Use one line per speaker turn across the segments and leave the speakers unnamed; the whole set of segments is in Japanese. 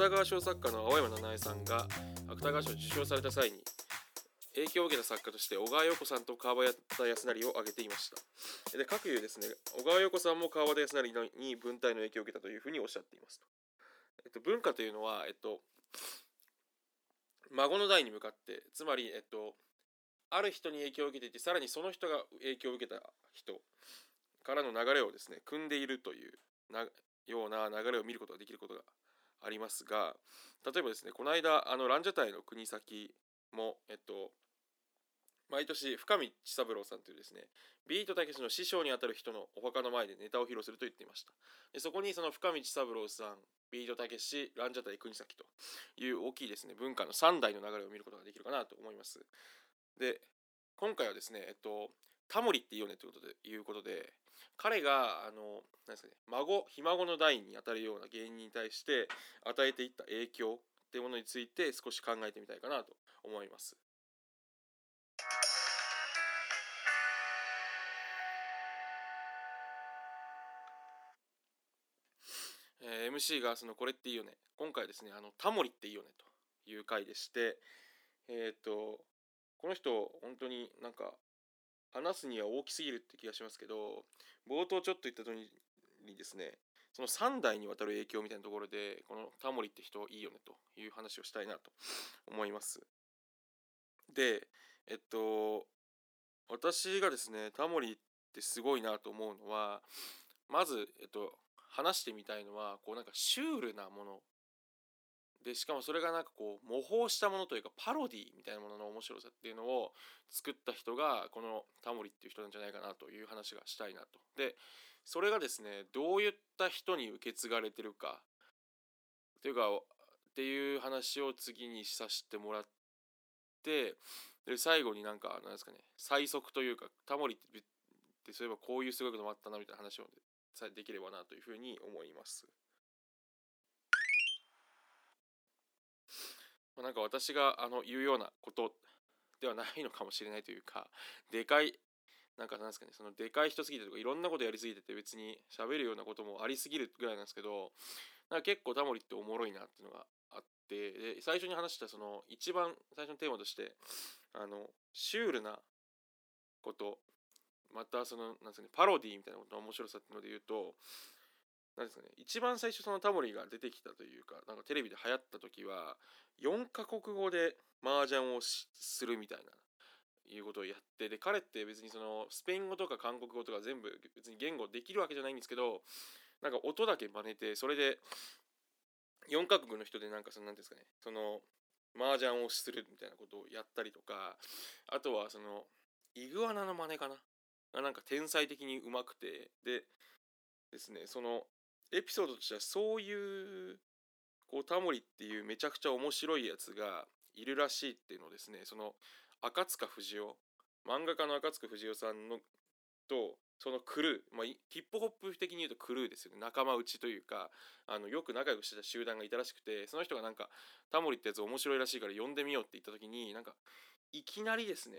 芥川賞作家の青山七恵さんが芥川賞を受賞された際に影響を受けた作家として小川陽子さんと川端康成を挙げていました。で各有ですね小川陽子さんも川端康成に文体の影響を受けたというふうにおっしゃっていますと、えっと、文化というのは、えっと、孫の代に向かってつまり、えっと、ある人に影響を受けていてさらにその人が影響を受けた人からの流れをですね組んでいるというなような流れを見ることができることがありますが例えばですねこの間あのランジャタイの国崎もえっと毎年深見千三郎さんというですねビートたけしの師匠にあたる人のお墓の前でネタを披露すると言っていました。でそこにその深見千三郎さんビートたけしランジャタイ国崎という大きいですね文化の3代の流れを見ることができるかなと思います。で今回はですねえっとタモリっていいよねということでいうことで彼があのなんですかね孫ひ孫の代にあたるような芸人に対して与えていった影響っていうものについて少し考えてみたいかなと思います。えー、MC がそのこれっていいよね。今回ですねあのタモリっていいよねという回でしてえっ、ー、とこの人本当になんか話すには大きすぎるって気がしますけど冒頭ちょっと言った通りにですねその3代にわたる影響みたいなところでこのタモリって人いいよねという話をしたいなと思います。でえっと私がですねタモリってすごいなと思うのはまず、えっと、話してみたいのはこうなんかシュールなものでしかもそれがなんかこう模倣したものというかパロディみたいなものの面白さっていうのを作った人がこのタモリっていう人なんじゃないかなという話がしたいなと。でそれがですねどういった人に受け継がれてるかっていうかっていう話を次にさせてもらってで最後になんかなんですかね最速というかタモリってそういえばこういうすごいこともあったなみたいな話をできればなというふうに思います。なんか私があの言うようなことではないのかもしれないというかでかいなんかなんですかねそのでかい人すぎてとかいろんなことやりすぎてて別に喋るようなこともありすぎるぐらいなんですけどなんか結構タモリっておもろいなっていうのがあってで最初に話したその一番最初のテーマとしてあのシュールなことまたそのなんですかねパロディみたいなことの面白さっていうので言うとなんですかね一番最初そのタモリが出てきたというかなんかテレビで流行った時は4カ国語で麻雀をするみたいないうことをやってで彼って別にそのスペイン語とか韓国語とか全部別に言語できるわけじゃないんですけどなんか音だけ真似てそれで4カ国の人でなんかその何ですかねその麻雀をするみたいなことをやったりとかあとはそのイグアナの真似かながなんか天才的にうまくてでですねそのエピソードとしてはそういうこうタモリっていうめちゃくちゃ面白いやつがいるらしいっていうのをですねその赤塚不二夫漫画家の赤塚不二夫さんのとそのクルー、まあ、ヒップホップ的に言うとクルーですよね。仲間内というかあのよく仲良くしてた集団がいたらしくてその人がなんかタモリってやつ面白いらしいから呼んでみようって言った時になんかいきなりですね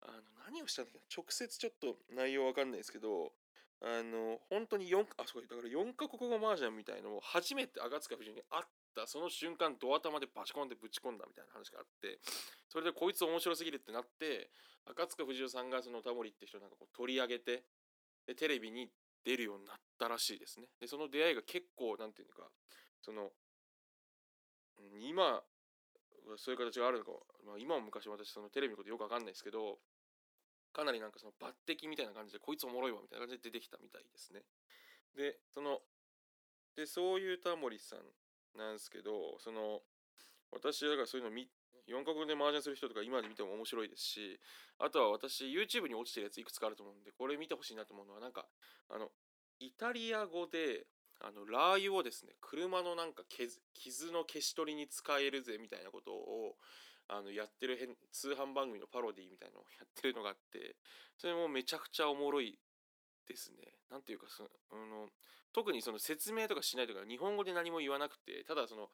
あの何をしたんだっけ直接ちょっと内容わかんないですけどあの本当に4あそうだから4カ国語麻雀みたいのを初めて赤塚不二夫に会ったその瞬間ドア玉でバチコンでぶち込んだみたいな話があってそれでこいつ面白すぎるってなって赤塚不二夫さんがそのタモリって人なんかこう取り上げてでテレビに出るようになったらしいですね。でその出会いが結構なんていうのかその今そういう形があるのか、まあ、今も昔私そのテレビのことよくわかんないですけどかなりなんかその抜擢みたいな感じでこいつおもろいわみたいな感じで出てきたみたいですね。でそのでそういうタモリさんなんですけどその私だからそういうの4カ国で麻雀する人とか今で見ても面白いですしあとは私 YouTube に落ちてるやついくつかあると思うんでこれ見てほしいなと思うのはなんかあのイタリア語であのラー油をですね車のなんか傷の消し取りに使えるぜみたいなことをあのやってる変通販番組のパロディみたいなのをやってるのがあってそれもめちゃくちゃおもろいですね。なんていうかそのあの特にその説明とかしないとか日本語で何も言わなくてただその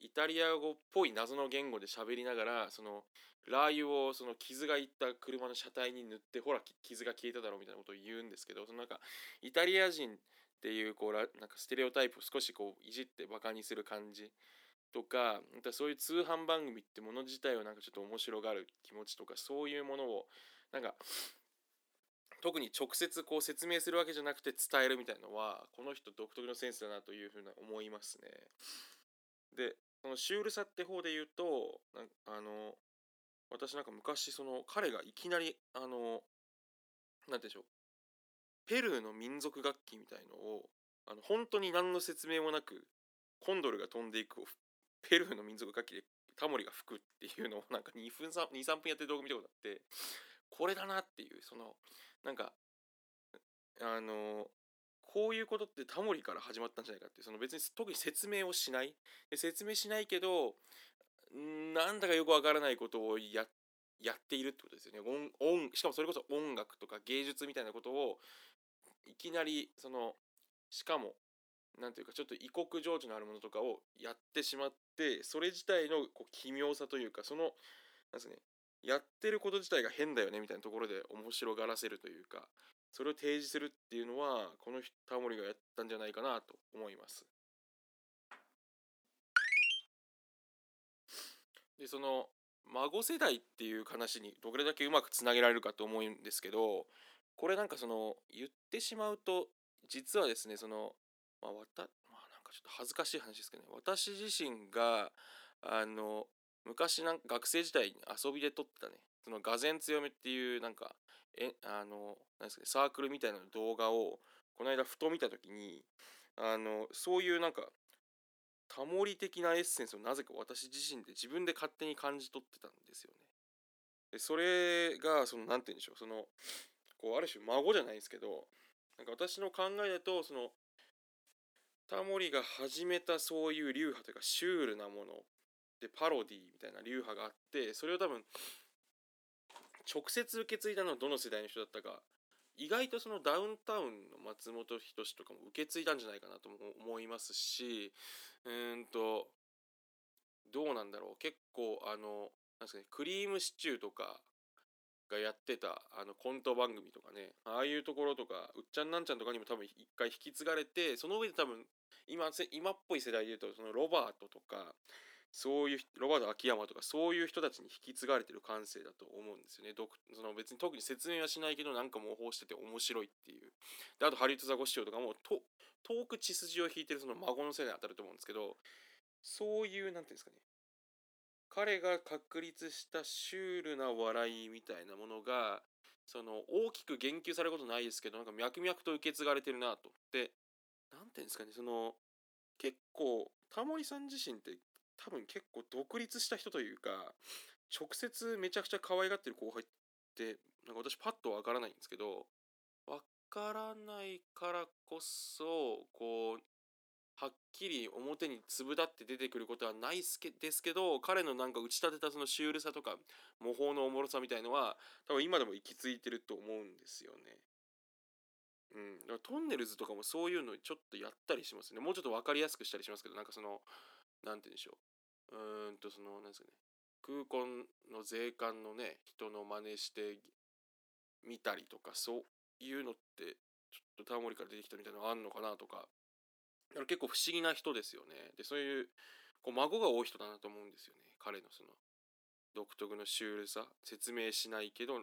イタリア語っぽい謎の言語で喋りながらそのラー油をその傷がいった車の車体に塗ってほら傷が消えただろうみたいなことを言うんですけどそのなんかイタリア人っていうこうなんかステレオタイプを少しこういじってバカにする感じとかそういう通販番組ってもの自体をなんかちょっと面白がる気持ちとかそういうものをなんか特に直接こう説明するわけじゃなくて伝えるみたいのはこの人独特のセンスだなというふうな思いますね。でそのシュールさって方で言うとあの私なんか昔その彼がいきなりあの何て言うんでしょうペルーの民族楽器みたいのをあの本当に何の説明もなくコンドルが飛んでいくをペルーの民族楽器でタモリが吹くっていうのをなんか2分23 分やってる動画見たことあってこれだなっていうそのなんかあのこういうことってタモリから始まったんじゃないかってその別に特に説明をしない。で説明しないけどなんだかよくわからないことをやっているってことですよね。音音しかもそれこそ音楽とか芸術みたいなことをいきなりそのしかも何ていうかちょっと異国情緒のあるものとかをやってしまってそれ自体のこう奇妙さというかそのなんすねやってること自体が変だよねみたいなところで面白がらせるというかそれを提示するっていうのはこのタモリがやったんじゃないかなと思います。でその孫世代っていう話にどれだけうまくつなげられるかと思うんですけどこれなんかその言ってしまうと実はですねそのまあわたまあなんかちょっと恥ずかしい話ですけどね。私自身があの昔なんか学生時代に遊びで撮ってたね。そのがぜ強めっていうなんかえあのなんですかねサークルみたいな動画をこの間ふと見た時にあのそういうなんかタモリ的なエッセンスをなぜか私自身で自分で勝手に感じ取ってたんですよね。でそれがその何て言うんでしょう。そのこうある種孫じゃないですけどなんか私の考えだとそのタモリが始めたそういう流派というかシュールなもの。でパロディみたいな流派があってそれを多分直接受け継いだのはどの世代の人だったか意外とそのダウンタウンの松本人志とかも受け継いだんじゃないかなと思いますしうんとどうなんだろう。結構あのなんですかねクリームシチューとかがやってたあのコント番組とかねああいうところとかうっちゃんなんちゃんとかにも多分一回引き継がれてその上で多分今今っぽい世代で言うとそのロバートとかそういうロバート秋山とかそういう人たちに引き継がれてる感性だと思うんですよね。その別に特に説明はしないけどなんか模倣してて面白いっていう。であとハリウッドザコシショウとかもと遠く血筋を引いてるその孫のせいに当たると思うんですけどそういう何て言うんですかね彼が確立したシュールな笑いみたいなものがその大きく言及されることないですけどなんか脈々と受け継がれてるなと。で何て言うんですかねその結構タモリさん自身って多分結構独立した人というか直接めちゃくちゃ可愛がってる後輩ってなんか私パッとわからないんですけどわからないからこそこうはっきり表に粒立って出てくることはないすけですけど彼のなんか打ち立てたそのシュールさとか模倣のおもろさみたいのは多分今でも行き着いてると思うんですよね。うん、だからトンネルズとかもそういうのちょっとやったりしますね。もうちょっと分かりやすくしたりしますけど、なんかその、なんて言うんでしょう。うーんと、その、なんですかね。空港の税関のね、人の真似してみたりとか、そういうのって、ちょっとタモリから出てきたみたいなのあんのかなとか、だから結構不思議な人ですよね。で、そういう、こう孫が多い人だなと思うんですよね。彼のその、独特のシュールさ。説明しないけど、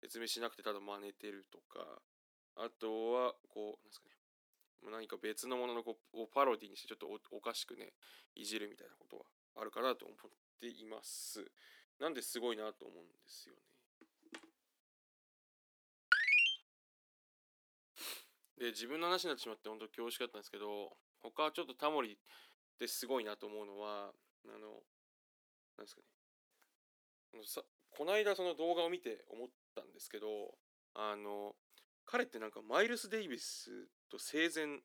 説明しなくてただ真似てるとか、あとは、こう、なんですかね。何か別のもののこうをパロディにしてちょっとおかしくねいじるみたいなことはあるかなと思っています。なんですごいなと思うんですよね。で自分の話になってしまって本当恐縮だったんですけど他ちょっとタモリってすごいなと思うのはあのなんですかね。さこの間その動画を見て思ったんですけどあの彼ってなんかマイルス・デイビスと生前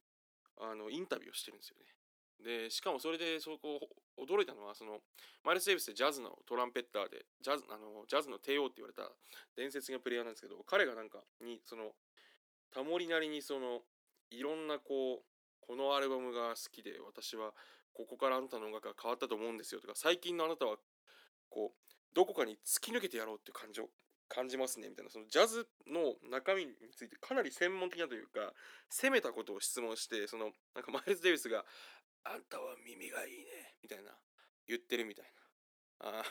あのインタビューをしてるんですよね。でしかもそれでそこ驚いたのはそのマイルス・デイビスってジャズのトランペッターでジャズあのジャズの帝王って言われた伝説的なプレイヤーなんですけど彼がなんかにそのタモリなりにそのいろんなこうこのアルバムが好きで私はここからあなたの音楽が変わったと思うんですよとか最近のあなたはこうどこかに突き抜けてやろうっていう感情感じますねみたいなそのジャズの中身についてかなり専門的なというか攻めたことを質問してそのなんかマイルズ・デイビスが「あんたは耳がいいね」みたいな言ってるみたいなあ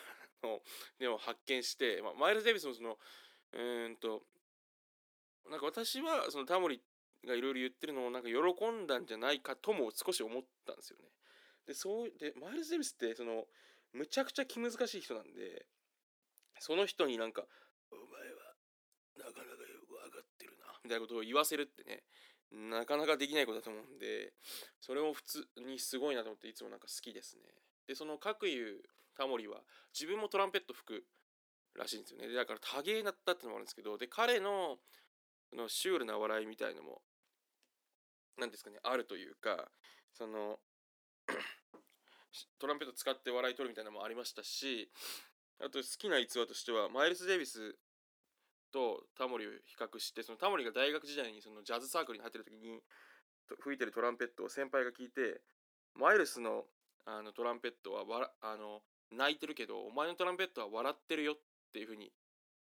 のでも発見して、まあ、マイルズ・デイビスもそのうーんとなんか私はそのタモリがいろいろ言ってるのをなんか喜んだんじゃないかとも少し思ったんですよね。でそうでマイルズ・デイビスってそのむちゃくちゃ気難しい人なんでその人になんか「お前はなかなかよく分かってるな」みたいなことを言わせるってねなかなかできないことだと思うんでそれも普通にすごいなと思っていつもなんか好きですね。でその各言うタモリは自分もトランペット吹くらしいんですよね。でだから多芸だったってのもあるんですけどで彼ののシュールな笑いみたいのも何ですかねあるというかそのトランペット使って笑い取るみたいなのもありましたしあと好きな逸話としてはマイルス・デイビスとタモリを比較してそのタモリが大学時代にそのジャズサークルに入ってる時に吹いてるトランペットを先輩が聞いてマイルスのあのトランペットはわあの泣いてるけどお前のトランペットは笑ってるよっていう風に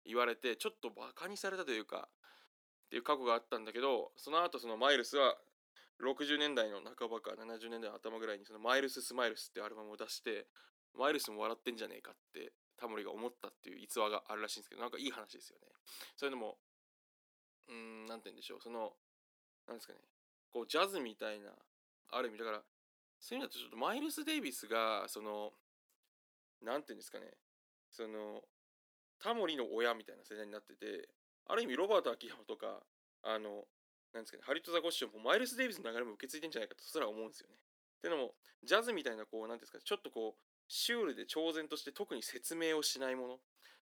言われてちょっとバカにされたというかっていう過去があったんだけどその後そのマイルスは60年代の半ばか70年代の頭ぐらいにそのマイルス・スマイルスってアルバムを出してマイルスも笑ってんじゃねえかってタモリが思ったっていう逸話があるらしいんですけどなんかいい話ですよね。そういうのもうん何て言うんでしょう。そのなんですかね。こうジャズみたいなある意味だからそういう意味だとちょっとマイルス・デイビスがその何て言うんですかねそのタモリの親みたいな世代になっててある意味ロバート秋山とかあのなんですかね、ハリウット・ザ・ゴッシュもマイルス・デイビスの流れも受け継いでんじゃないかとすら思うんですよね。ていうのも、ジャズみたいな、こう、なんですか、ちょっとこう、シュールで超然として特に説明をしないもの、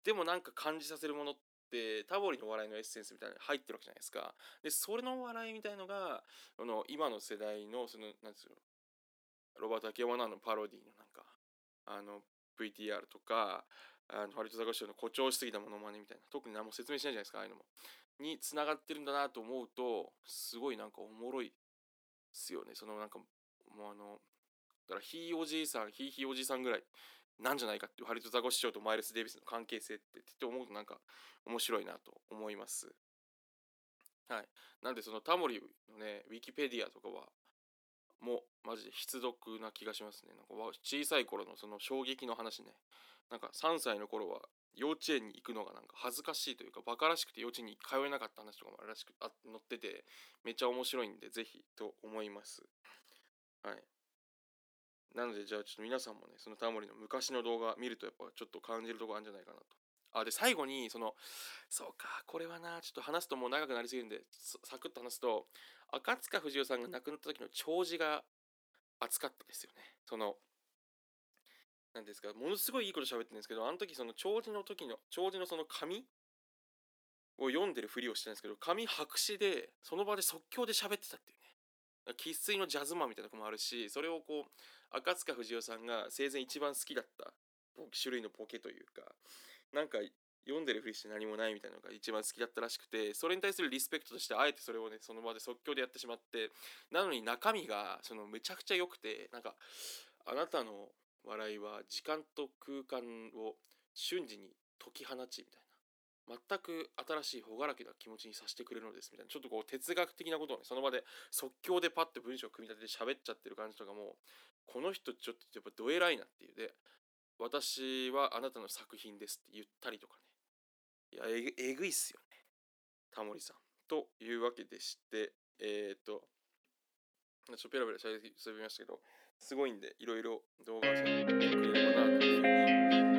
でもなんか感じさせるものって、タボリの笑いのエッセンスみたいなのに入ってるわけじゃないですか。で、それの笑いみたいのが、あの今の世代の、その、なんですよ、ロバート・秋山のあのパロディのなんか、あの、VTR とか、あのハリット・ザ・ゴッシュの誇張しすぎたものまねみたいな、特に何も説明しないじゃないですか、ああいうのも。につながってるんだなと思うとすごいなんかおもろいっすよねそのなんかもうあのだからひいおじいさんひいひいおじいさんぐらいなんじゃないかっていうハリト・ザゴ師匠とマイルス・デイビスの関係性ってって思うとなんか面白いなと思います。はい。なんでそのタモリのねウィキペディアとかはもうマジで必読な気がしますね。なんか小さい頃のその衝撃の話ね。なんか3歳の頃は幼稚園に行くのがなんか恥ずかしいというかバカらしくて幼稚園に通えなかった話とかもあるらしくあ載っててめっちゃ面白いんでぜひと思います。はい。なのでじゃあちょっと皆さんもねそのタモリの昔の動画見るとやっぱちょっと感じるとこあるんじゃないかなとあで最後にそのそうかこれはなちょっと話すともう長くなりすぎるんでサクッと話すと赤塚不二夫さんが亡くなった時の弔辞が熱かったですよねそのなんですか、ものすごいいいこと喋ってるんですけど、あの時その弔辞の時の、弔辞のその紙を読んでるふりをしてたんですけど、紙白紙で、その場で即興で喋ってたっていうね。生粋のジャズマンみたいなとこもあるし、それをこう、赤塚不二夫さんが生前一番好きだった種類のポケというか、なんか読んでるふりして何もないみたいなのが一番好きだったらしくてそれに対するリスペクトとしてあえてそれをねその場で即興でやってしまってなのに中身がそのむちゃくちゃ良くてなんかあなたの笑いは時間と空間を瞬時に解き放ちみたいな全く新しい朗らかな気持ちにさせてくれるのですみたいなちょっとこう哲学的なことをねその場で即興でパッて文章を組み立てて喋っちゃってる感じとかもこの人ちょっとやっぱどえらいなっていう。で私はあなたの作品ですって言ったりとかね。いやえぐえぐいっすよね。タモリさんというわけでしてえっ、とちょっとペラペラしゃべりましたけどすごいんでいろいろ動画をしてくれればなと思います